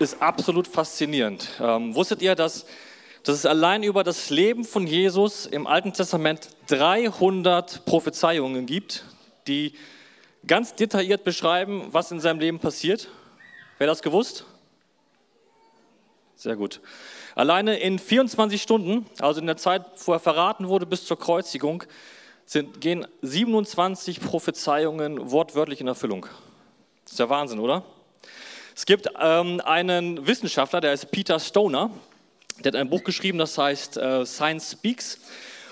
ist absolut faszinierend. Ähm, wusstet ihr, dass, dass es allein über das Leben von Jesus im Alten Testament 300 Prophezeiungen gibt, die ganz detailliert beschreiben, was in seinem Leben passiert? Wer das gewusst? Sehr gut. Alleine in 24 Stunden, also in der Zeit, wo er verraten wurde bis zur Kreuzigung, sind, gehen 27 Prophezeiungen wortwörtlich in Erfüllung. Das ist ja Wahnsinn, oder? Es gibt ähm, einen Wissenschaftler, der heißt Peter Stoner, der hat ein Buch geschrieben, das heißt äh, Science Speaks.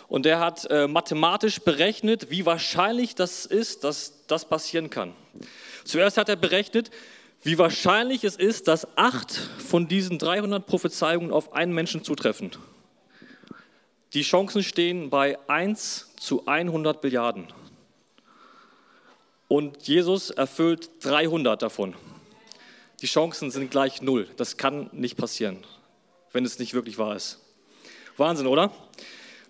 Und der hat äh, mathematisch berechnet, wie wahrscheinlich das ist, dass das passieren kann. Zuerst hat er berechnet, wie wahrscheinlich es ist, dass acht von diesen 300 Prophezeiungen auf einen Menschen zutreffen. Die Chancen stehen bei 1 zu 100 Billiarden. Und Jesus erfüllt 300 davon. Die Chancen sind gleich null. Das kann nicht passieren, wenn es nicht wirklich wahr ist. Wahnsinn, oder?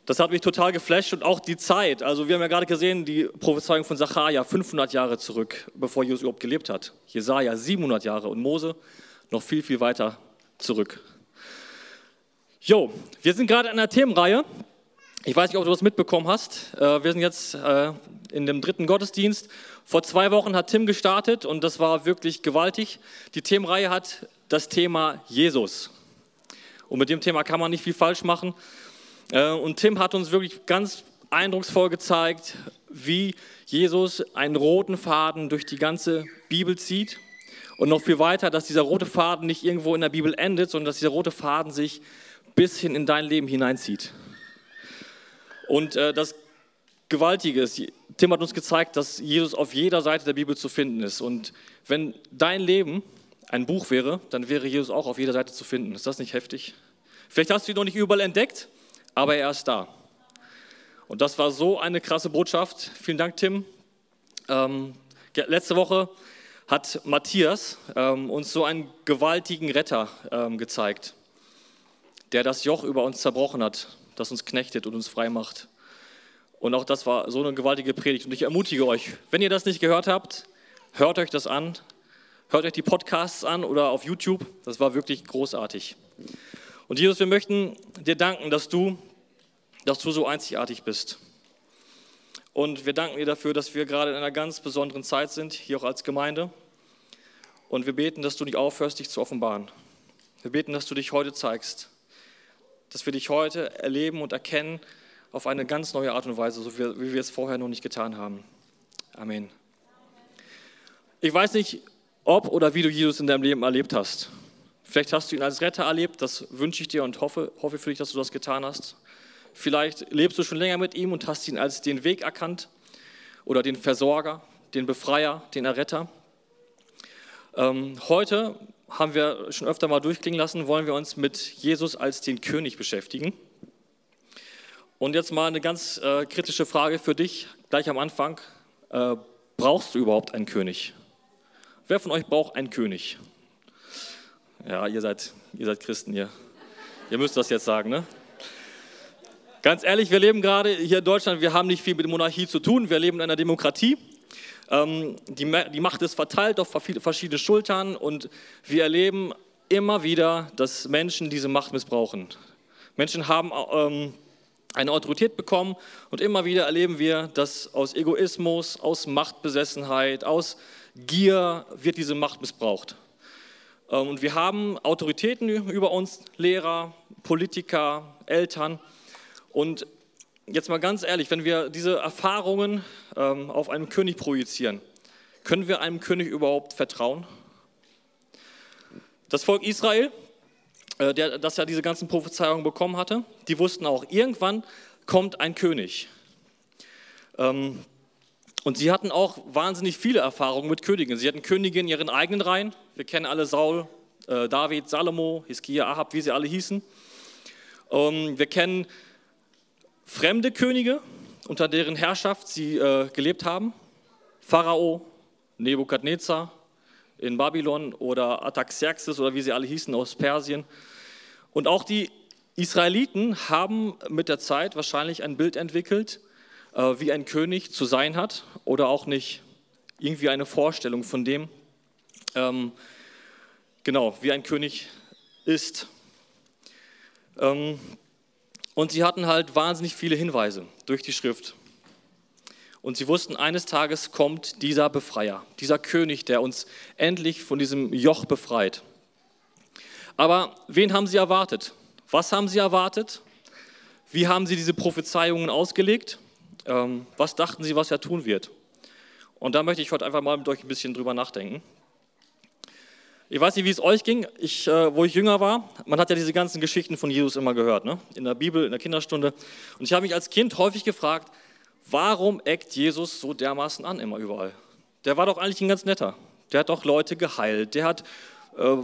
Das hat mich total geflasht und auch die Zeit. Also wir haben ja gerade gesehen, die Prophezeiung von Zacharia 500 Jahre zurück, bevor Jesus überhaupt gelebt hat. Jesaja 700 Jahre und Mose noch viel, viel weiter zurück. Jo, wir sind gerade in einer Themenreihe. Ich weiß nicht, ob du das mitbekommen hast. Äh, wir sind jetzt äh, in dem dritten Gottesdienst vor zwei Wochen hat Tim gestartet und das war wirklich gewaltig. Die Themenreihe hat das Thema Jesus. Und mit dem Thema kann man nicht viel falsch machen. Äh, und Tim hat uns wirklich ganz eindrucksvoll gezeigt, wie Jesus einen roten Faden durch die ganze Bibel zieht. Und noch viel weiter, dass dieser rote Faden nicht irgendwo in der Bibel endet, sondern dass dieser rote Faden sich bis hin in dein Leben hineinzieht. Und äh, das Gewaltige ist, Tim hat uns gezeigt, dass Jesus auf jeder Seite der Bibel zu finden ist. Und wenn dein Leben ein Buch wäre, dann wäre Jesus auch auf jeder Seite zu finden. Ist das nicht heftig? Vielleicht hast du ihn noch nicht überall entdeckt, aber er ist da. Und das war so eine krasse Botschaft. Vielen Dank, Tim. Ähm, letzte Woche hat Matthias ähm, uns so einen gewaltigen Retter ähm, gezeigt, der das Joch über uns zerbrochen hat, das uns knechtet und uns frei macht. Und auch das war so eine gewaltige Predigt. Und ich ermutige euch, wenn ihr das nicht gehört habt, hört euch das an, hört euch die Podcasts an oder auf YouTube. Das war wirklich großartig. Und Jesus, wir möchten dir danken, dass du, dass du so einzigartig bist. Und wir danken dir dafür, dass wir gerade in einer ganz besonderen Zeit sind, hier auch als Gemeinde. Und wir beten, dass du nicht aufhörst, dich zu offenbaren. Wir beten, dass du dich heute zeigst, dass wir dich heute erleben und erkennen auf eine ganz neue Art und Weise, so wie wir es vorher noch nicht getan haben. Amen. Ich weiß nicht, ob oder wie du Jesus in deinem Leben erlebt hast. Vielleicht hast du ihn als Retter erlebt, das wünsche ich dir und hoffe, hoffe für dich, dass du das getan hast. Vielleicht lebst du schon länger mit ihm und hast ihn als den Weg erkannt oder den Versorger, den Befreier, den Erretter. Ähm, heute haben wir schon öfter mal durchklingen lassen, wollen wir uns mit Jesus als den König beschäftigen. Und jetzt mal eine ganz äh, kritische Frage für dich, gleich am Anfang. Äh, brauchst du überhaupt einen König? Wer von euch braucht einen König? Ja, ihr seid, ihr seid Christen hier. Ihr müsst das jetzt sagen, ne? Ganz ehrlich, wir leben gerade hier in Deutschland, wir haben nicht viel mit Monarchie zu tun, wir leben in einer Demokratie. Ähm, die, Macht ist verteilt auf verschiedene Schultern und wir erleben immer wieder, dass Menschen diese Macht missbrauchen. Menschen haben ähm, eine Autorität bekommen und immer wieder erleben wir, dass aus Egoismus, aus Machtbesessenheit, aus Gier wird diese Macht missbraucht. Ähm, und wir haben Autoritäten über uns, Lehrer, Politiker, Eltern. Und jetzt mal ganz ehrlich, wenn wir diese Erfahrungen ähm, auf einen König projizieren, können wir einem König überhaupt vertrauen? Das Volk Israel äh, der, das ja diese ganzen Prophezeiungen bekommen hatte, die wussten auch, irgendwann kommt ein König. Ähm, und sie hatten auch wahnsinnig viele Erfahrungen mit Königen. Sie hatten Könige in ihren eigenen Reihen. Wir kennen alle Saul, äh, David, Salomo, Hiskia, Ahab, wie sie alle hießen. Ähm, wir kennen fremde Könige, unter deren Herrschaft sie äh, gelebt haben. Pharao, Nebukadnezar in Babylon oder Artaxerxes oder wie sie alle hießen aus Persien. Und auch die Israeliten haben mit der Zeit wahrscheinlich ein Bild entwickelt, äh, wie ein König zu sein hat oder auch nicht irgendwie eine Vorstellung von dem, ähm, genau, wie ein König ist. Ähm, und sie hatten halt wahnsinnig viele Hinweise durch die Schrift. Und sie wussten, eines Tages kommt dieser Befreier, dieser König, der uns endlich von diesem Joch befreit. Aber wen haben sie erwartet? Was haben sie erwartet? Wie haben sie diese Prophezeiungen ausgelegt? Ähm, was dachten sie, was er tun wird? Und da möchte ich heute einfach mal mit euch ein bisschen drüber nachdenken. Ich weiß nicht, wie es euch ging, ich, äh, wo ich jünger war. Man hat ja diese ganzen Geschichten von Jesus immer gehört, ne? in der Bibel, in der Kinderstunde. Und ich habe mich als Kind häufig gefragt, warum eckt Jesus so dermaßen an immer überall? Der war doch eigentlich ein ganz netter. Der hat doch Leute geheilt, der hat äh,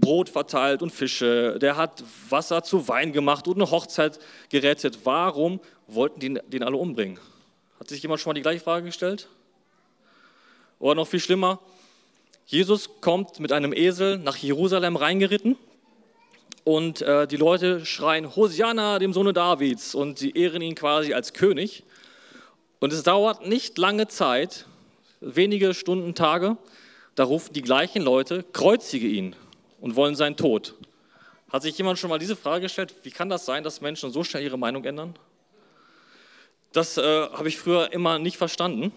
Brot verteilt und Fische, der hat Wasser zu Wein gemacht und eine Hochzeit gerettet. Warum wollten die den alle umbringen? Hat sich jemand schon mal die gleiche Frage gestellt? Oder noch viel schlimmer, Jesus kommt mit einem Esel nach Jerusalem reingeritten und äh, die Leute schreien Hosianna, dem Sohne Davids, und sie ehren ihn quasi als König. Und es dauert nicht lange Zeit, wenige Stunden, Tage, da rufen die gleichen Leute, kreuzige ihn und wollen seinen Tod. Hat sich jemand schon mal diese Frage gestellt, wie kann das sein, dass Menschen so schnell ihre Meinung ändern? Das äh, habe ich früher immer nicht verstanden.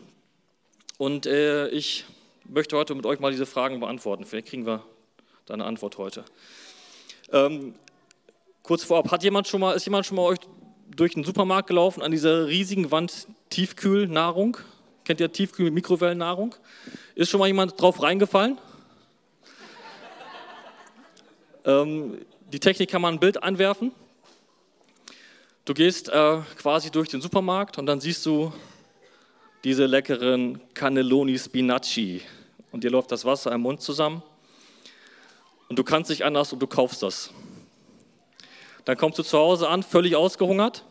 Und äh, ich möchte heute mit euch mal diese Fragen beantworten. Vielleicht kriegen wir da eine Antwort heute. Ähm, kurz vorab, hat jemand schon mal, ist jemand schon mal euch durch den Supermarkt gelaufen an dieser riesigen Wand Tiefkühlnahrung? Kennt ihr Tiefkühl-Mikrowellennahrung? Ist schon mal jemand drauf reingefallen? ähm, die Technik kann man ein Bild anwerfen. Du gehst äh, quasi durch den Supermarkt und dann siehst du diese leckeren Cannelloni Spinaci. Und dir läuft das Wasser im Mund zusammen. Und du kannst nicht anders und du kaufst das. Dann kommst du zu Hause an, völlig ausgehungert.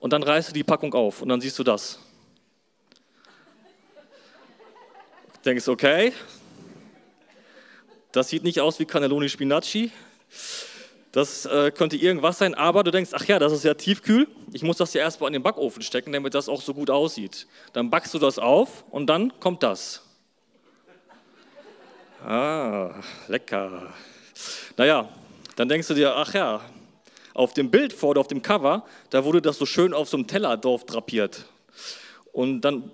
Und dann reißt du die Packung auf und dann siehst du das. Denkst, okay, das sieht nicht aus wie Cannelloni Spinaci. Das äh, könnte irgendwas sein, aber du denkst, ach ja, das ist ja tiefkühl. Ich muss das ja erstmal in den Backofen stecken, damit das auch so gut aussieht. Dann backst du das auf und dann kommt das. Ah, lecker. Naja, dann denkst du dir, ach ja, auf dem Bild vor auf dem Cover, da wurde das so schön auf so einem Teller drauf drapiert. Und dann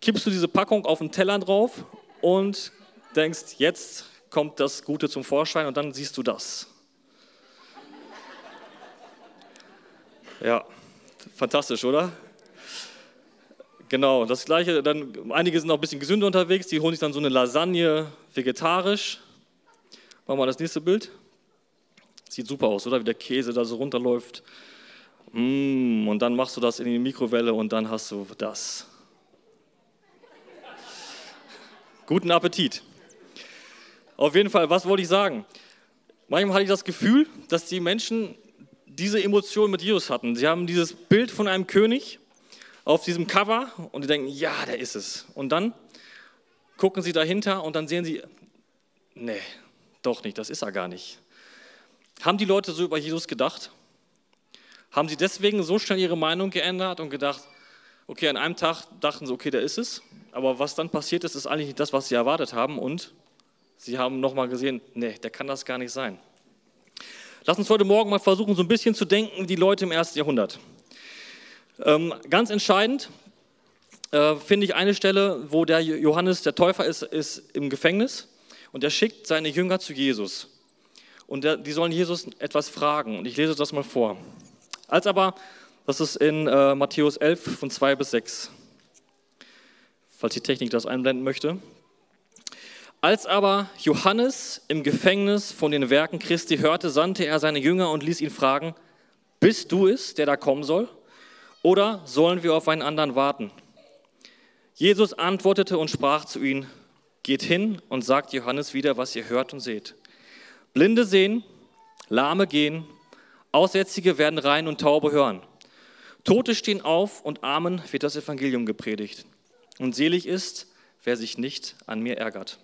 kippst du diese Packung auf den Teller drauf und denkst, jetzt kommt das Gute zum Vorschein und dann siehst du das. Ja, fantastisch, oder? Genau, das gleiche, dann einige sind auch ein bisschen gesünder unterwegs, die holen sich dann so eine Lasagne vegetarisch. Machen wir mal das nächste Bild. Sieht super aus, oder? Wie der Käse da so runterläuft. Mm, und dann machst du das in die Mikrowelle und dann hast du das. Guten Appetit. Auf jeden Fall, was wollte ich sagen? Manchmal hatte ich das Gefühl, dass die Menschen diese Emotion mit Jesus hatten. Sie haben dieses Bild von einem König auf diesem Cover und die denken, ja, der ist es. Und dann gucken sie dahinter und dann sehen sie, nee, doch nicht, das ist er gar nicht. Haben die Leute so über Jesus gedacht? Haben sie deswegen so schnell ihre Meinung geändert und gedacht, okay, an einem Tag dachten sie, okay, der ist es, aber was dann passiert ist, ist eigentlich nicht das, was sie erwartet haben und sie haben nochmal gesehen, nee, der kann das gar nicht sein. Lass uns heute Morgen mal versuchen, so ein bisschen zu denken die Leute im ersten Jahrhundert. Ähm, ganz entscheidend äh, finde ich eine Stelle, wo der Johannes, der Täufer, ist, ist im Gefängnis und er schickt seine Jünger zu Jesus. Und der, die sollen Jesus etwas fragen. Und ich lese das mal vor. Als aber, das ist in äh, Matthäus 11 von 2 bis 6, falls die Technik das einblenden möchte. Als aber Johannes im Gefängnis von den Werken Christi hörte, sandte er seine Jünger und ließ ihn fragen, bist du es, der da kommen soll? Oder sollen wir auf einen anderen warten? Jesus antwortete und sprach zu ihnen, geht hin und sagt Johannes wieder, was ihr hört und seht. Blinde sehen, Lahme gehen, Aussätzige werden rein und Taube hören. Tote stehen auf und Armen wird das Evangelium gepredigt. Und selig ist, wer sich nicht an mir ärgert.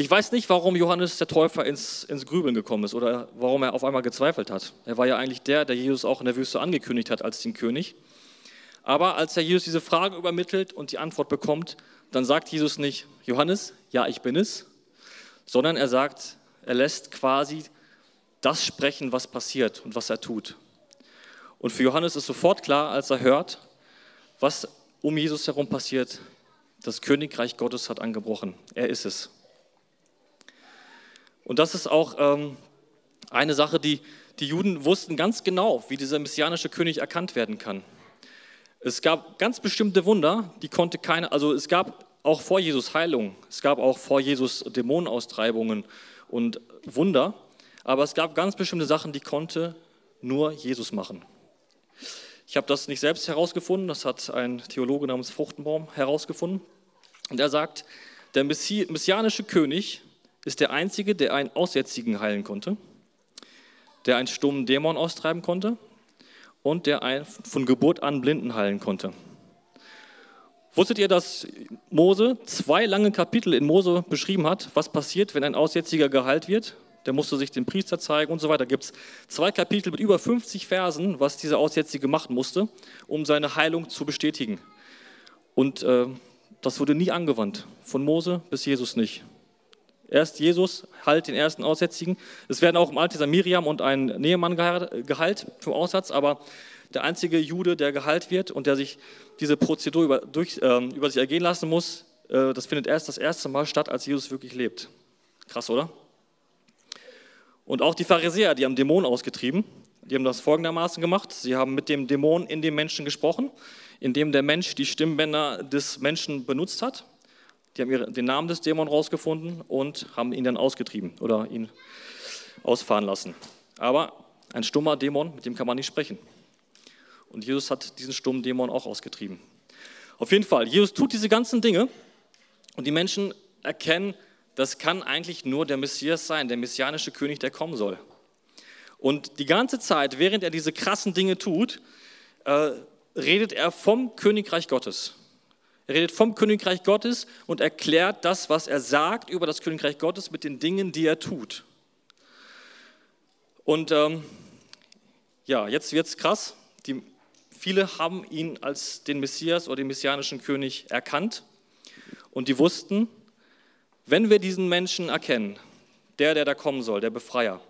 Ich weiß nicht, warum Johannes der Täufer ins, ins Grübeln gekommen ist oder warum er auf einmal gezweifelt hat. Er war ja eigentlich der, der Jesus auch in der Wüste angekündigt hat als den König. Aber als er Jesus diese Frage übermittelt und die Antwort bekommt, dann sagt Jesus nicht, Johannes, ja, ich bin es, sondern er sagt, er lässt quasi das sprechen, was passiert und was er tut. Und für Johannes ist sofort klar, als er hört, was um Jesus herum passiert, das Königreich Gottes hat angebrochen. Er ist es. Und das ist auch ähm, eine Sache, die die Juden wussten ganz genau, wie dieser messianische König erkannt werden kann. Es gab ganz bestimmte Wunder, die konnte keine, also es gab auch vor Jesus Heilung, es gab auch vor Jesus Dämonenaustreibungen und Wunder, aber es gab ganz bestimmte Sachen, die konnte nur Jesus machen. Ich habe das nicht selbst herausgefunden, das hat ein Theologe namens Fruchtenbaum herausgefunden. Und er sagt, der messianische König ist der Einzige, der einen Aussätzigen heilen konnte, der einen stummen Dämon austreiben konnte und der einen von Geburt an Blinden heilen konnte. Wusstet ihr, dass Mose zwei lange Kapitel in Mose beschrieben hat, was passiert, wenn ein Aussätziger geheilt wird? Der musste sich dem Priester zeigen und so weiter. Gibt es zwei Kapitel mit über 50 Versen, was dieser Aussätzige machen musste, um seine Heilung zu bestätigen. Und äh, das wurde nie angewandt, von Mose bis Jesus nicht. Erst Jesus heilt den ersten Aussätzigen. Es werden auch im Alten Testament Miriam und ein Nehemann geheilt vom Aussatz, aber der einzige Jude, der geheilt wird und der sich diese Prozedur über, durch, äh, über sich ergehen lassen muss, äh, das findet erst das erste Mal statt, als Jesus wirklich lebt. Krass, oder? Und auch die Pharisäer, die haben Dämonen ausgetrieben, die haben das folgendermaßen gemacht. Sie haben mit dem Dämon in dem Menschen gesprochen, indem der Mensch die Stimmbänder des Menschen benutzt hat. Die haben den Namen des Dämons rausgefunden und haben ihn dann ausgetrieben oder ihn ausfahren lassen. Aber ein stummer Dämon, mit dem kann man nicht sprechen. Und Jesus hat diesen stummen Dämon auch ausgetrieben. Auf jeden Fall, Jesus tut diese ganzen Dinge und die Menschen erkennen, das kann eigentlich nur der Messias sein, der messianische König, der kommen soll. Und die ganze Zeit, während er diese krassen Dinge tut, äh, redet er vom Königreich Gottes. Er redet vom Königreich Gottes und erklärt das, was er sagt über das Königreich Gottes mit den Dingen, die er tut. Und ähm, ja, jetzt wird es krass. Die, viele haben ihn als den Messias oder den messianischen König erkannt und die wussten, wenn wir diesen Menschen erkennen, der, der da kommen soll, der Befreier,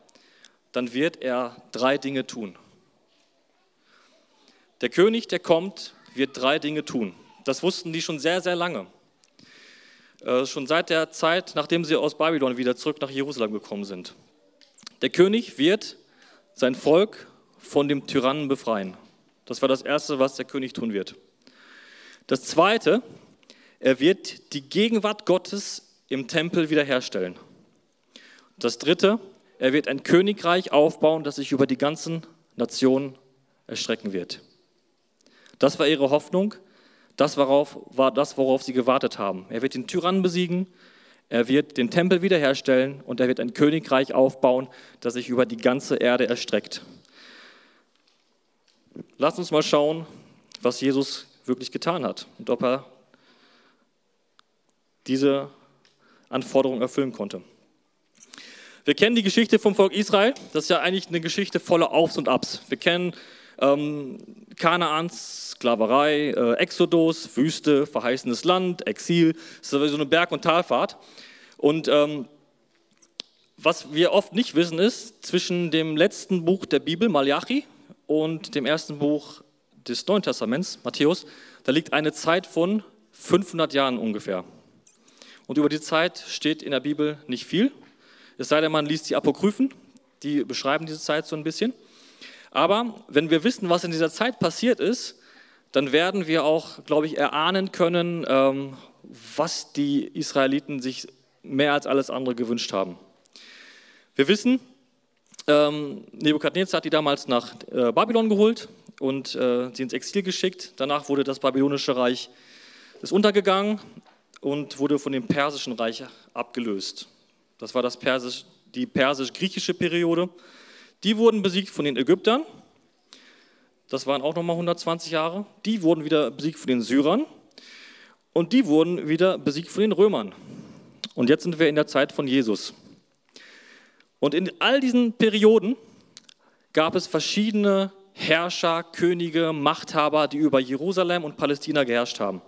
dann wird er drei Dinge tun. Der König, der kommt, wird drei Dinge tun. Das wussten die schon sehr, sehr lange. Äh, schon seit der Zeit, nachdem sie aus Babylon wieder zurück nach Jerusalem gekommen sind. Der König wird sein Volk von dem Tyrannen befreien. Das war das Erste, was der König tun wird. Das Zweite, er wird die Gegenwart Gottes im Tempel wiederherstellen. Das Dritte, er wird ein Königreich aufbauen, das sich über die ganzen Nationen erstrecken wird. Das war ihre Hoffnung das worauf, war das, worauf sie gewartet haben. Er wird den Tyrannen besiegen, er wird den Tempel wiederherstellen und er wird ein Königreich aufbauen, das sich über die ganze Erde erstreckt. Lass uns mal schauen, was Jesus wirklich getan hat und ob er diese Anforderung erfüllen konnte. Wir kennen die Geschichte vom Volk Israel. Das ist ja eigentlich eine Geschichte voller Aufs und Abs. Wir kennen ähm, Kanaans, Sklaverei, äh, Exodus, Wüste, verheißenes Land, Exil. Das ist so eine Berg- und Talfahrt. Und ähm, was wir oft nicht wissen ist, zwischen dem letzten Buch der Bibel, Malachi, und dem ersten Buch des Neuen Testaments, Matthäus, da liegt eine Zeit von 500 Jahren ungefähr. Und über die Zeit steht in der Bibel nicht viel. Es sei denn, man liest die Apokryphen, die beschreiben diese Zeit so ein bisschen. Aber wenn wir wissen, was in dieser Zeit passiert ist, dann werden wir auch, glaube ich, erahnen können, ähm, was die Israeliten sich mehr als alles andere gewünscht haben. Wir wissen, ähm, Nebukadnezar hat die damals nach äh, Babylon geholt und äh, sie ins Exil geschickt. Danach wurde das babylonische Reich ist untergegangen und wurde von dem persischen Reich abgelöst. das war das Persisch, die persisch-griechische Periode, die wurden besiegt von den Ägyptern. Das waren auch nochmal 120 Jahre. Die wurden wieder besiegt von den Syrern. Und die wurden wieder besiegt von den Römern. Und jetzt sind wir in der Zeit von Jesus. Und in all diesen Perioden gab es verschiedene Herrscher, Könige, Machthaber, die über Jerusalem und Palästina geherrscht haben.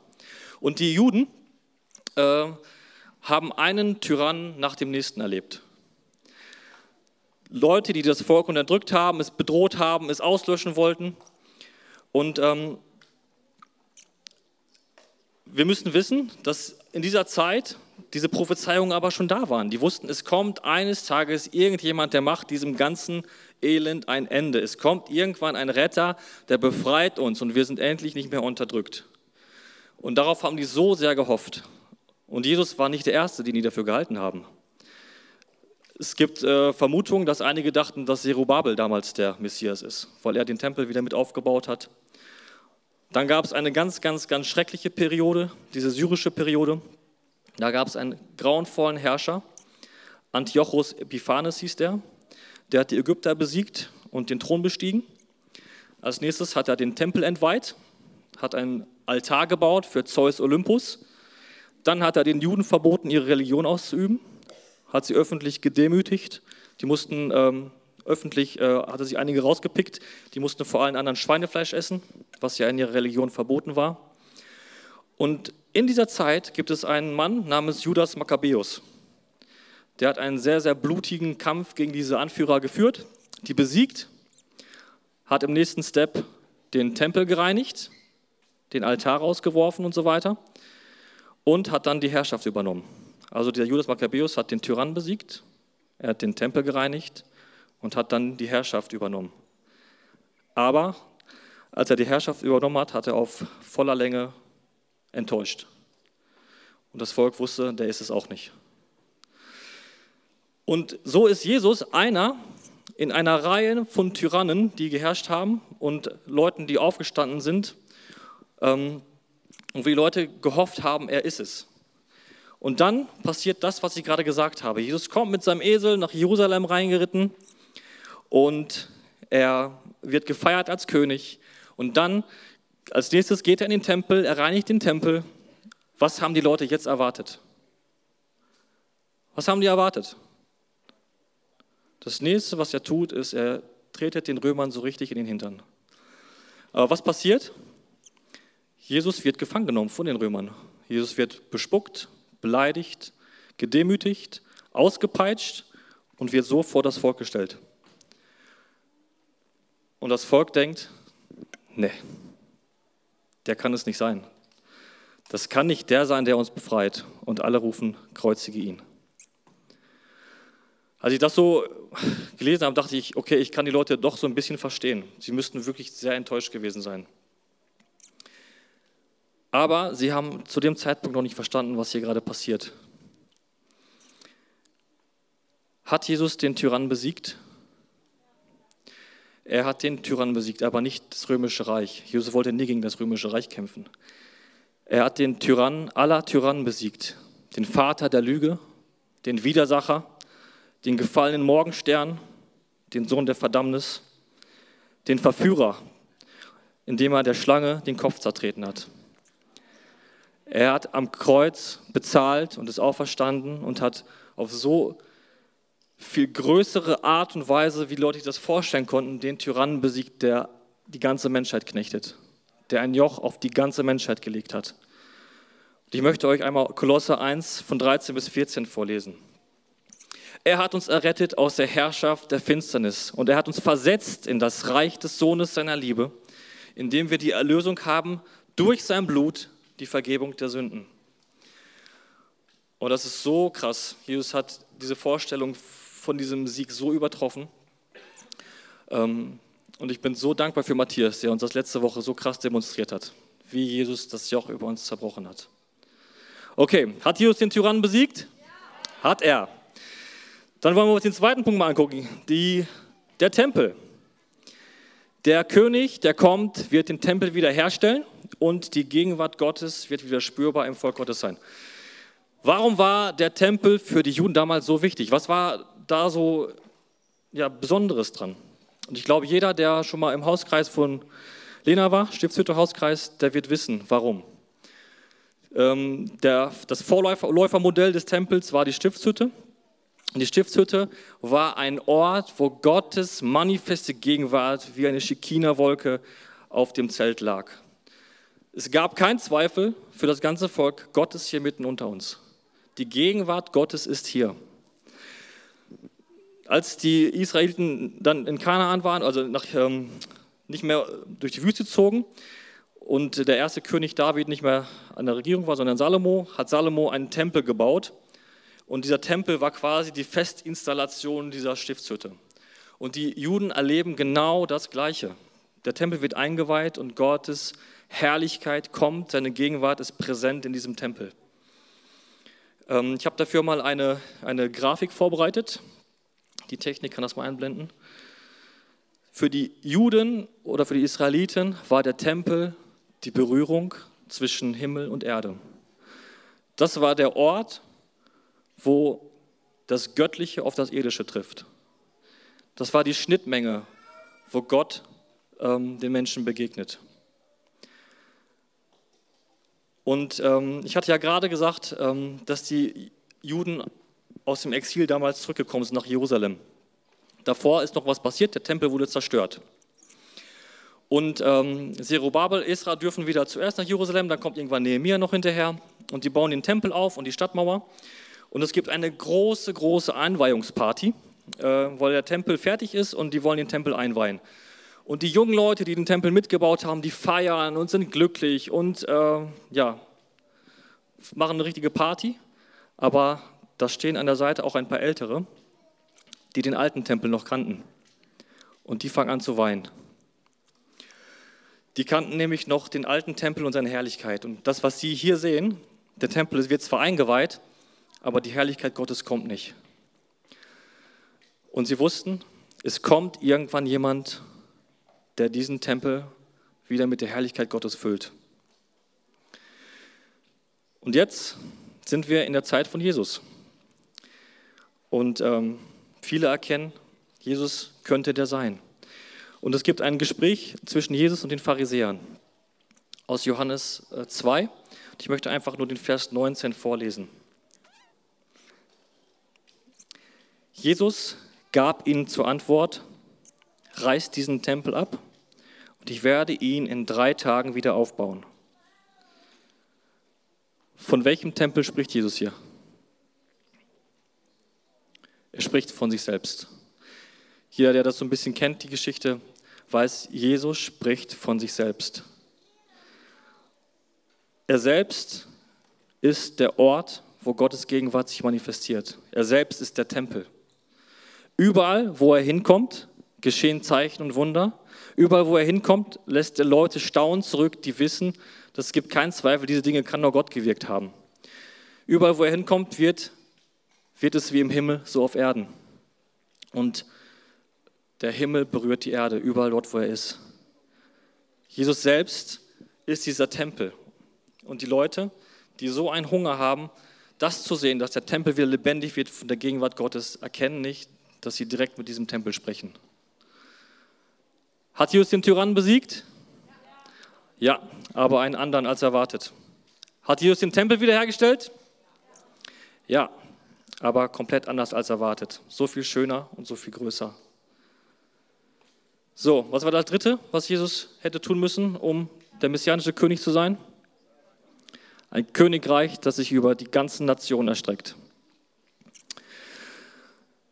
Und die Juden äh, haben einen Tyrannen nach dem nächsten erlebt. Leute, die das Volk unterdrückt haben, es bedroht haben, es auslöschen wollten. Und ähm, wir müssen wissen, dass in dieser Zeit diese Prophezeiungen aber schon da waren. Die wussten, es kommt eines Tages irgendjemand, der macht diesem ganzen Elend ein Ende. Es kommt irgendwann ein Retter, der befreit uns und wir sind endlich nicht mehr unterdrückt. Und darauf haben die so sehr gehofft. Und Jesus war nicht der Erste, den die dafür gehalten haben. Es gibt äh, Vermutungen, dass einige dachten, dass Zerubabel damals der Messias ist, weil er den Tempel wieder mit aufgebaut hat. Dann gab es eine ganz, ganz, ganz schreckliche Periode, diese syrische Periode. Da gab es einen grauenvollen Herrscher, Antiochus Epiphanes hieß der. Der hat die Ägypter besiegt und den Thron bestiegen. Als nächstes hat er den Tempel entweiht, hat einen Altar gebaut für Zeus Olympus. Dann hat er den Juden verboten, ihre Religion auszuüben, hat sie öffentlich gedemütigt. Die mussten ähm, öffentlich, äh, hatte sie einige rausgepickt, die mussten vor allen anderen Schweinefleisch essen, was ja in ihrer Religion verboten war. Und in dieser Zeit gibt es einen Mann namens Judas Maccabäus. Der hat einen sehr, sehr blutigen Kampf gegen diese Anführer geführt, die besiegt, hat im nächsten Step den Tempel gereinigt, den Altar rausgeworfen und so weiter und hat dann die Herrschaft übernommen. Also der Judas Maccabäus hat den Tyrann besiegt, er hat den Tempel gereinigt und hat dann die Herrschaft übernommen. Aber als er die Herrschaft übernommen hat, hat er auf voller Länge enttäuscht. Und das Volk wusste, der ist es auch nicht. Und so ist Jesus einer in einer Reihe von Tyrannen, die geherrscht haben und Leuten, die aufgestanden sind ähm, und wie Leute gehofft haben, er ist es. Und dann passiert das, was ich gerade gesagt habe. Jesus kommt mit seinem Esel nach Jerusalem reingeritten und er wird gefeiert als König. Und dann, als nächstes geht er in den Tempel, er reinigt den Tempel. Was haben die Leute jetzt erwartet? Was haben die erwartet? Das nächste, was er tut, ist, er tretet den Römern so richtig in den Hintern. Aber was passiert? Jesus wird gefangen genommen von den Römern. Jesus wird bespuckt, beleidigt, gedemütigt, ausgepeitscht und wird so vor das Volk gestellt. Und das Volk denkt, nee, der kann es nicht sein. Das kann nicht der sein, der uns befreit. Und alle rufen, kreuzige ihn. Als ich das so gelesen habe, dachte ich, okay, ich kann die Leute doch so ein bisschen verstehen. Sie müssten wirklich sehr enttäuscht gewesen sein. Aber sie haben zu dem Zeitpunkt noch nicht verstanden, was hier gerade passiert. Hat Jesus den Tyrannen besiegt? Er hat den Tyrannen besiegt, aber nicht das römische Reich. Jesus wollte nie gegen das römische Reich kämpfen. Er hat den Tyrannen aller Tyrannen besiegt, den Vater der Lüge, den Widersacher, den gefallenen Morgenstern, den Sohn der Verdammnis, den Verführer, indem er der Schlange den Kopf zertreten hat. Er hat am Kreuz bezahlt und ist auferstanden und hat auf so viel größere Art und Weise, wie Leute sich das vorstellen konnten, den Tyrannen besiegt, der die ganze Menschheit knechtet, der ein Joch auf die ganze Menschheit gelegt hat. Und ich möchte euch einmal Kolosse 1 von 13 bis 14 vorlesen. Er hat uns errettet aus der Herrschaft der Finsternis und er hat uns versetzt in das Reich des Sohnes seiner Liebe, indem wir die Erlösung haben durch sein Blut, die Vergebung der Sünden. Und das ist so krass. Jesus hat diese Vorstellung von diesem Sieg so übertroffen. Ähm, und ich bin so dankbar für Matthias, der uns das letzte Woche so krass demonstriert hat, wie Jesus das Joch über uns zerbrochen hat. Okay, hat Jesus den Tyrannen besiegt? Hat er. Dann wollen wir uns den zweiten Punkt mal angucken, die, der Tempel. Der König, der kommt, wird den Tempel wiederherstellen und die Gegenwart Gottes wird wieder spürbar im Volk Gottes sein. Warum war der Tempel für die Juden damals so wichtig? Was war da so ja, Besonderes dran? Und ich glaube, jeder, der schon mal im Hauskreis von Lena war, Stiftshütte Hauskreis, der wird wissen, warum. Ähm, der, das Vorläufermodell des Tempels war die Stiftshütte. Die Stiftshütte war ein Ort, wo Gottes manifeste Gegenwart wie eine Schikina-Wolke auf dem Zelt lag. Es gab keinen Zweifel für das ganze Volk, Gott ist hier mitten unter uns. Die Gegenwart Gottes ist hier. Als die Israeliten dann in Kanaan waren, also nach, ähm, nicht mehr durch die Wüste zogen und der erste König David nicht mehr an der Regierung war, sondern Salomo, hat Salomo einen Tempel gebaut. Und dieser Tempel war quasi die Festinstallation dieser Stiftshütte. Und die Juden erleben genau das Gleiche. Der Tempel wird eingeweiht und Gottes Herrlichkeit kommt, seine Gegenwart ist präsent in diesem Tempel. Ähm, ich habe dafür mal eine, eine Grafik vorbereitet. Die Technik kann das mal einblenden. Für die Juden oder für die Israeliten war der Tempel die Berührung zwischen Himmel und Erde. Das war der Ort, wo das Göttliche auf das Irdische trifft. Das war die Schnittmenge, wo Gott ähm, den Menschen begegnet. Und ähm, ich hatte ja gerade gesagt, ähm, dass die Juden aus dem Exil damals zurückgekommen sind nach Jerusalem. Davor ist noch was passiert, der Tempel wurde zerstört. Und ähm, Zerubabel, Esra dürfen wieder zuerst nach Jerusalem, dann kommt irgendwann Nehemiah noch hinterher und die bauen den Tempel auf und die Stadtmauer. Und es gibt eine große, große Einweihungsparty, äh, weil der Tempel fertig ist und die wollen den Tempel einweihen. Und die jungen Leute, die den Tempel mitgebaut haben, die feiern und sind glücklich und äh, ja, machen eine richtige Party. Aber da stehen an der Seite auch ein paar Ältere, die den alten Tempel noch kannten. Und die fangen an zu weinen. Die kannten nämlich noch den alten Tempel und seine Herrlichkeit. Und das, was Sie hier sehen, der Tempel wird zwar eingeweiht, aber die Herrlichkeit Gottes kommt nicht. Und sie wussten, es kommt irgendwann jemand, der diesen Tempel wieder mit der Herrlichkeit Gottes füllt. Und jetzt sind wir in der Zeit von Jesus. Und ähm, viele erkennen, Jesus könnte der sein. Und es gibt ein Gespräch zwischen Jesus und den Pharisäern aus Johannes 2. Äh, ich möchte einfach nur den Vers 19 vorlesen. Jesus gab ihnen zur Antwort, reißt diesen Tempel ab und ich werde ihn in drei Tagen wieder aufbauen. Von welchem Tempel spricht Jesus hier? Er spricht von sich selbst. Jeder, der das so ein bisschen kennt, die Geschichte, weiß, Jesus spricht von sich selbst. Er selbst ist der Ort, wo Gottes Gegenwart sich manifestiert. Er selbst ist der Tempel. Überall, wo er hinkommt, geschehen Zeichen und Wunder. Überall, wo er hinkommt, lässt er Leute staunen zurück, die wissen, es gibt keinen Zweifel, diese Dinge kann nur Gott gewirkt haben. Überall, wo er hinkommt, wird, wird es wie im Himmel, so auf Erden. Und der Himmel berührt die Erde, überall dort, wo er ist. Jesus selbst ist dieser Tempel. Und die Leute, die so einen Hunger haben, das zu sehen, dass der Tempel wieder lebendig wird von der Gegenwart Gottes, erkennen nicht, dass sie direkt mit diesem Tempel sprechen. Hat Jesus den Tyrannen besiegt? Ja, aber einen anderen als erwartet. Hat Jesus den Tempel wiederhergestellt? Ja, aber komplett anders als erwartet. So viel schöner und so viel größer. So, was war das dritte, was Jesus hätte tun müssen, um der messianische König zu sein? Ein Königreich, das sich über die ganzen Nationen erstreckt.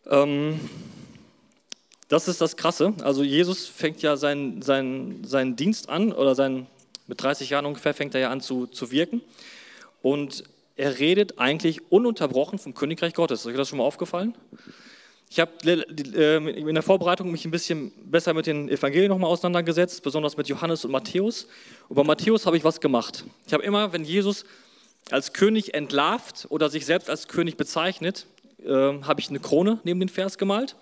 Ähm, das ist das Krasse. Also Jesus fängt ja seinen, seinen, seinen Dienst an, oder sein, mit 30 Jahren ungefähr fängt er ja an zu, zu wirken. Und er redet eigentlich ununterbrochen vom Königreich Gottes. Ist euch das schon mal aufgefallen? Ich habe ähm, in der Vorbereitung mich ein bisschen besser mit den Evangelien nochmal auseinandergesetzt, besonders mit Johannes und Matthäus. Und bei Matthäus habe ich was gemacht. Ich habe immer, wenn Jesus als König entlarvt oder sich selbst als König bezeichnet, äh, habe ich eine Krone neben den Vers gemalt.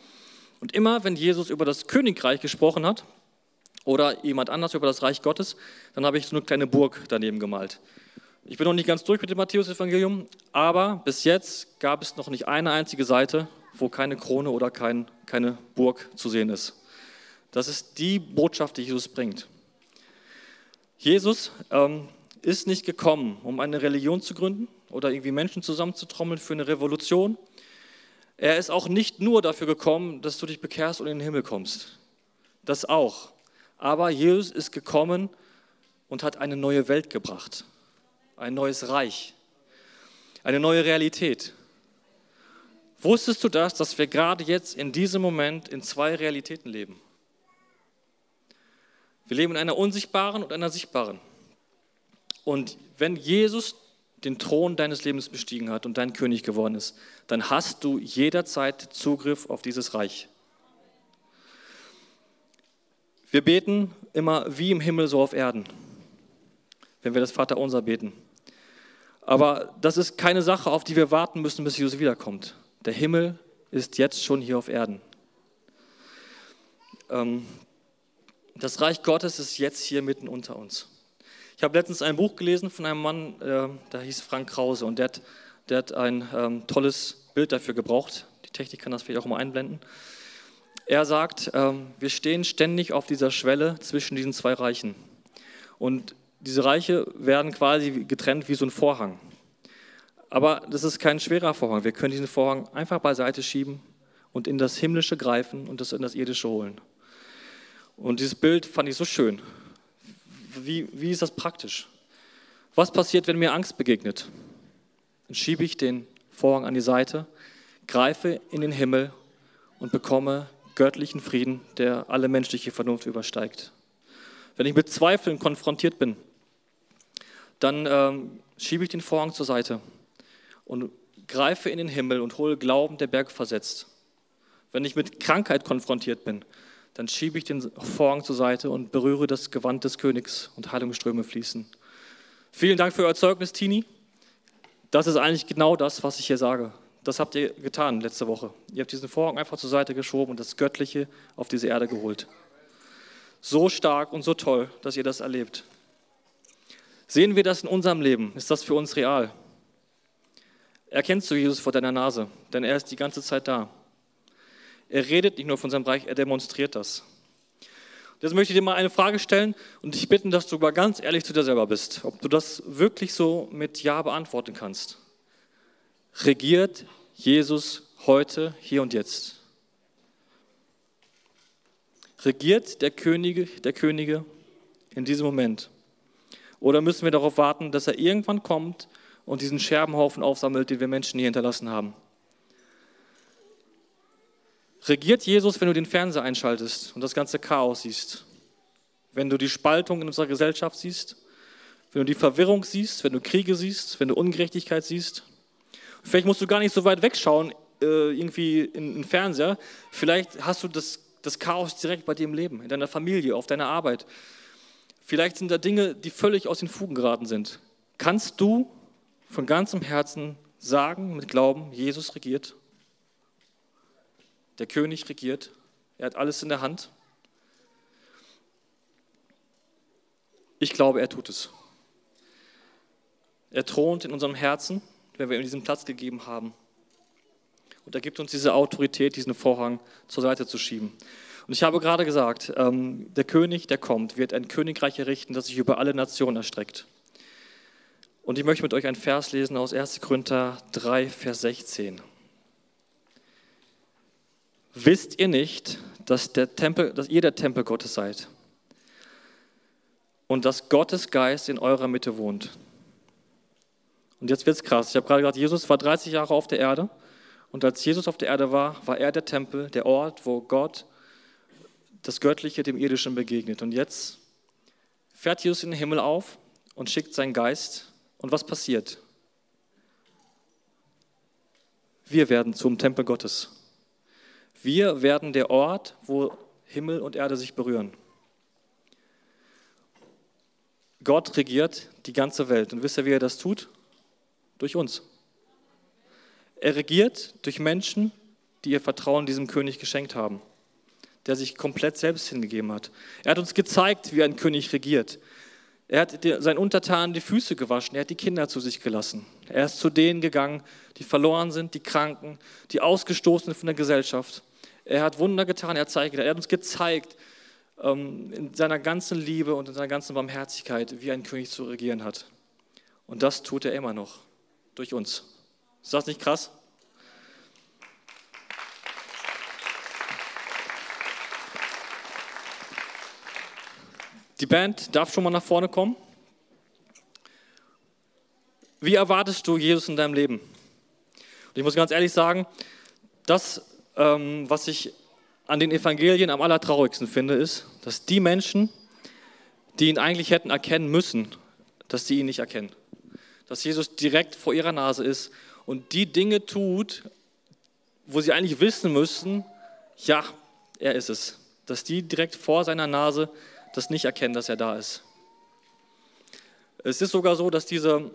Und immer, wenn Jesus über das Königreich gesprochen hat oder jemand anders über das Reich Gottes, dann habe ich so eine kleine Burg daneben gemalt. Ich bin noch nicht ganz durch mit dem Matthäus-Evangelium, aber bis jetzt gab es noch nicht eine einzige Seite, wo keine Krone oder kein, keine Burg zu sehen ist. Das ist die Botschaft, die Jesus bringt. Jesus ähm, ist nicht gekommen, um eine Religion zu gründen oder irgendwie Menschen zusammenzutrommeln für eine Revolution. Er ist auch nicht nur dafür gekommen, dass du dich bekehrst und in den Himmel kommst. Das auch. Aber Jesus ist gekommen und hat eine neue Welt gebracht ein neues Reich, eine neue Realität. Wusstest du das, dass wir gerade jetzt in diesem Moment in zwei Realitäten leben? Wir leben in einer unsichtbaren und einer sichtbaren. Und wenn Jesus den Thron deines Lebens bestiegen hat und dein König geworden ist, dann hast du jederzeit Zugriff auf dieses Reich. Wir beten immer wie im Himmel, so auf Erden, wenn wir das Vaterunser beten. Aber das ist keine Sache, auf die wir warten müssen, bis Jesus wiederkommt. Der Himmel ist jetzt schon hier auf Erden. Ähm, das Reich Gottes ist jetzt hier mitten unter uns. Ich habe letztens ein Buch gelesen von einem Mann, äh, der hieß Frank Krause, und der hat, der hat ein ähm, tolles Bild dafür gebraucht. Die Technik kann das vielleicht auch mal einblenden. Er sagt, ähm, wir stehen ständig auf dieser Schwelle zwischen diesen zwei Reichen. Und diese Reiche werden quasi getrennt wie so ein Vorhang. Aber das ist kein schwerer Vorhang. Wir können diesen Vorhang einfach beiseite schieben und in das Himmlische greifen und das in das Irdische holen. Und dieses Bild fand ich so schön. Wie, wie ist das praktisch? Was passiert, wenn mir Angst begegnet? Dann schiebe ich den Vorhang an die Seite, greife in den Himmel und bekomme göttlichen Frieden, der alle menschliche Vernunft übersteigt. Wenn ich mit Zweifeln konfrontiert bin, dann ähm, schiebe ich den Vorhang zur Seite und greife in den Himmel und hole Glauben, der Berg versetzt. Wenn ich mit Krankheit konfrontiert bin, dann schiebe ich den Vorhang zur Seite und berühre das Gewand des Königs und Heilungsströme fließen. Vielen Dank für euer Zeugnis, Tini. Das ist eigentlich genau das, was ich hier sage. Das habt ihr getan letzte Woche. Ihr habt diesen Vorhang einfach zur Seite geschoben und das Göttliche auf diese Erde geholt. So stark und so toll, dass ihr das erlebt. Sehen wir das in unserem Leben? Ist das für uns real? Erkennst du Jesus vor deiner Nase, denn er ist die ganze Zeit da. Er redet nicht nur von seinem Reich, er demonstriert das. Jetzt möchte ich dir mal eine Frage stellen und dich bitten, dass du mal ganz ehrlich zu dir selber bist, ob du das wirklich so mit Ja beantworten kannst. Regiert Jesus heute, hier und jetzt? Regiert der Könige, der Könige in diesem Moment? Oder müssen wir darauf warten, dass er irgendwann kommt und diesen Scherbenhaufen aufsammelt, den wir Menschen hier hinterlassen haben? Regiert Jesus, wenn du den Fernseher einschaltest und das ganze Chaos siehst? Wenn du die Spaltung in unserer Gesellschaft siehst? Wenn du die Verwirrung siehst? Wenn du Kriege siehst? Wenn du Ungerechtigkeit siehst? Vielleicht musst du gar nicht so weit wegschauen, äh, irgendwie in den Fernseher. Vielleicht hast du das, das Chaos direkt bei dir im Leben, in deiner Familie, auf deiner Arbeit. Vielleicht sind da Dinge, die völlig aus den Fugen geraten sind. Kannst du von ganzem Herzen sagen, mit Glauben, Jesus regiert? Der König regiert. Er hat alles in der Hand. Ich glaube, er tut es. Er thront in unserem Herzen, wenn wir ihm diesen Platz gegeben haben. Und er gibt uns diese Autorität, diesen Vorhang zur Seite zu schieben. Und ich habe gerade gesagt, ähm, der König, der kommt, wird ein Königreich errichten, das sich über alle Nationen erstreckt. Und ich möchte mit euch einen Vers lesen aus 1. Korinther 3, Vers 16. Wisst ihr nicht, dass, der Tempel, dass ihr der Tempel Gottes seid und dass Gottes Geist in eurer Mitte wohnt? Und jetzt wird es krass. Ich habe gerade gesagt, Jesus war 30 Jahre auf der Erde und als Jesus auf der Erde war, war er der Tempel, der Ort, wo Gott das Göttliche dem Irdischen begegnet. Und jetzt fährt Jesus in den Himmel auf und schickt seinen Geist. Und was passiert? Wir werden zum Tempel Gottes. Wir werden der Ort, wo Himmel und Erde sich berühren. Gott regiert die ganze Welt. Und wisst ihr, wie er das tut? Durch uns. Er regiert durch Menschen, die ihr Vertrauen diesem König geschenkt haben der sich komplett selbst hingegeben hat. Er hat uns gezeigt, wie ein König regiert. Er hat seinen Untertanen die Füße gewaschen, er hat die Kinder zu sich gelassen. Er ist zu denen gegangen, die verloren sind, die Kranken, die Ausgestoßenen von der Gesellschaft. Er hat Wunder getan, er Zeichen Er hat uns gezeigt, ähm, in seiner ganzen Liebe und in seiner ganzen Barmherzigkeit, wie ein König zu regieren hat. Und das tut er immer noch durch uns. Ist das nicht krass? Die Band darf schon mal nach vorne kommen. Wie erwartest du Jesus in deinem Leben? Und ich muss ganz ehrlich sagen, das, ähm, was ich an den Evangelien am allertraurigsten finde, ist, dass die Menschen, die ihn eigentlich hätten erkennen müssen, dass sie ihn nicht erkennen. Dass Jesus direkt vor ihrer Nase ist und die Dinge tut, wo sie eigentlich wissen müssen, ja, er ist es. Dass die direkt vor seiner Nase das nicht erkennen, dass er da ist. Es ist sogar so, dass diese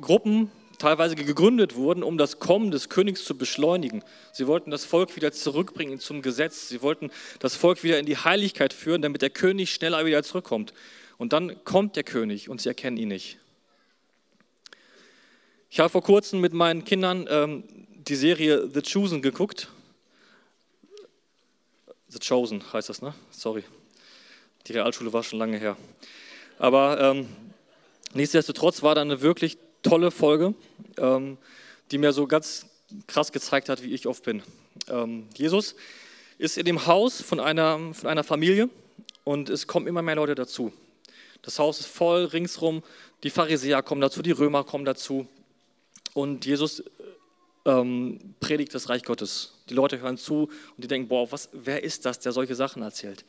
Gruppen teilweise gegründet wurden, um das Kommen des Königs zu beschleunigen. Sie wollten das Volk wieder zurückbringen zum Gesetz. Sie wollten das Volk wieder in die Heiligkeit führen, damit der König schneller wieder zurückkommt. Und dann kommt der König und sie erkennen ihn nicht. Ich habe vor kurzem mit meinen Kindern ähm, die Serie The Chosen geguckt. The Chosen heißt das, ne? Sorry. Die Realschule war schon lange her. Aber ähm, nichtsdestotrotz war da eine wirklich tolle Folge, ähm, die mir so ganz krass gezeigt hat, wie ich oft bin. Ähm, Jesus ist in dem Haus von einer, von einer Familie und es kommen immer mehr Leute dazu. Das Haus ist voll ringsrum, die Pharisäer kommen dazu, die Römer kommen dazu und Jesus ähm, predigt das Reich Gottes. Die Leute hören zu und die denken, boah, was, wer ist das, der solche Sachen erzählt?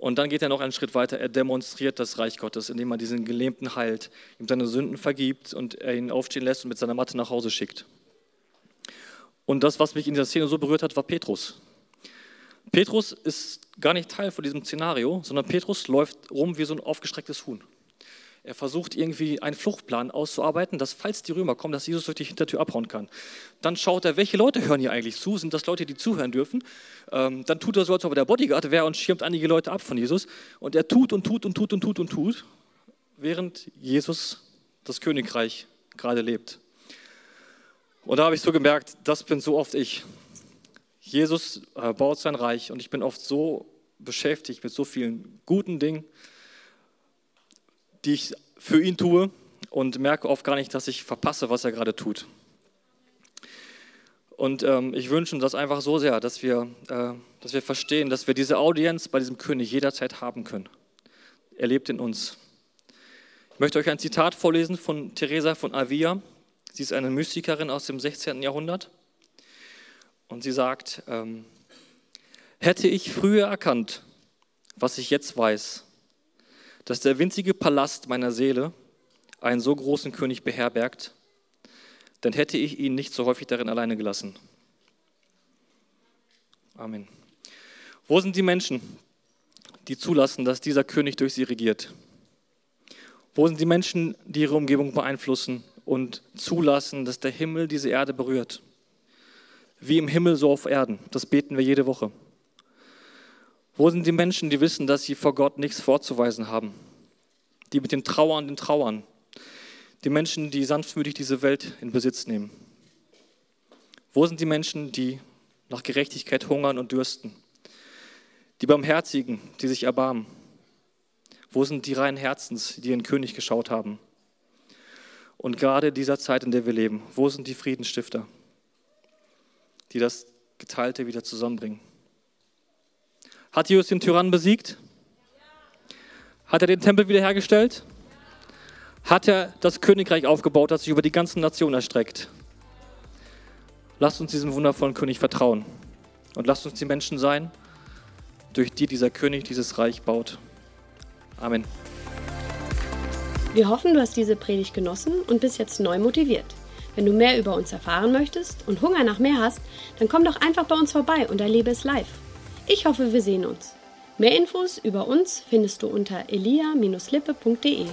Und dann geht er noch einen Schritt weiter. Er demonstriert das Reich Gottes, indem er diesen Gelähmten heilt, ihm seine Sünden vergibt und er ihn aufstehen lässt und mit seiner Matte nach Hause schickt. Und das, was mich in dieser Szene so berührt hat, war Petrus. Petrus ist gar nicht Teil von diesem Szenario, sondern Petrus läuft rum wie so ein aufgestrecktes Huhn. Er versucht irgendwie einen Fluchtplan auszuarbeiten, dass falls die Römer kommen, dass Jesus durch die Hintertür abhauen kann. Dann schaut er, welche Leute hören hier eigentlich zu? Sind das Leute, die zuhören dürfen? Ähm, dann tut er so, als ob er der Bodyguard wäre und schirmt einige Leute ab von Jesus. Und er tut und tut und tut und tut und tut, während Jesus das Königreich gerade lebt. Und da habe ich so gemerkt, das bin so oft ich. Jesus äh, baut sein Reich und ich bin oft so beschäftigt mit so vielen guten Dingen, die ich für ihn tue und merke oft gar nicht, dass ich verpasse, was er gerade tut. Und ähm, ich wünsche uns das einfach so sehr, dass wir, äh, dass wir verstehen, dass wir diese Audienz bei diesem König jederzeit haben können. Er lebt in uns. Ich möchte euch ein Zitat vorlesen von Teresa von Avila. Sie ist eine Mystikerin aus dem 16. Jahrhundert. Und sie sagt, ähm, hätte ich früher erkannt, was ich jetzt weiß, dass der winzige Palast meiner Seele einen so großen König beherbergt, dann hätte ich ihn nicht so häufig darin alleine gelassen. Amen. Wo sind die Menschen, die zulassen, dass dieser König durch sie regiert? Wo sind die Menschen, die ihre Umgebung beeinflussen und zulassen, dass der Himmel diese Erde berührt? Wie im Himmel, so auf Erden. Das beten wir jede Woche. Wo sind die Menschen, die wissen, dass sie vor Gott nichts vorzuweisen haben? Die mit den Trauernden trauern. Die Menschen, die sanftmütig diese Welt in Besitz nehmen. Wo sind die Menschen, die nach Gerechtigkeit hungern und dürsten? Die Barmherzigen, die sich erbarmen. Wo sind die reinen Herzens, die ihren König geschaut haben? Und gerade in dieser Zeit, in der wir leben, wo sind die Friedensstifter, die das Geteilte wieder zusammenbringen? Hat Jesus den Tyrannen besiegt? Hat er den Tempel wiederhergestellt? Hat er das Königreich aufgebaut, das sich über die ganzen Nationen erstreckt? Lasst uns diesem wundervollen König vertrauen und lasst uns die Menschen sein, durch die dieser König dieses Reich baut. Amen. Wir hoffen, du hast diese Predigt genossen und bist jetzt neu motiviert. Wenn du mehr über uns erfahren möchtest und Hunger nach mehr hast, dann komm doch einfach bei uns vorbei und erlebe es live. Ich hoffe, wir sehen uns. Mehr Infos über uns findest du unter elia-lippe.de.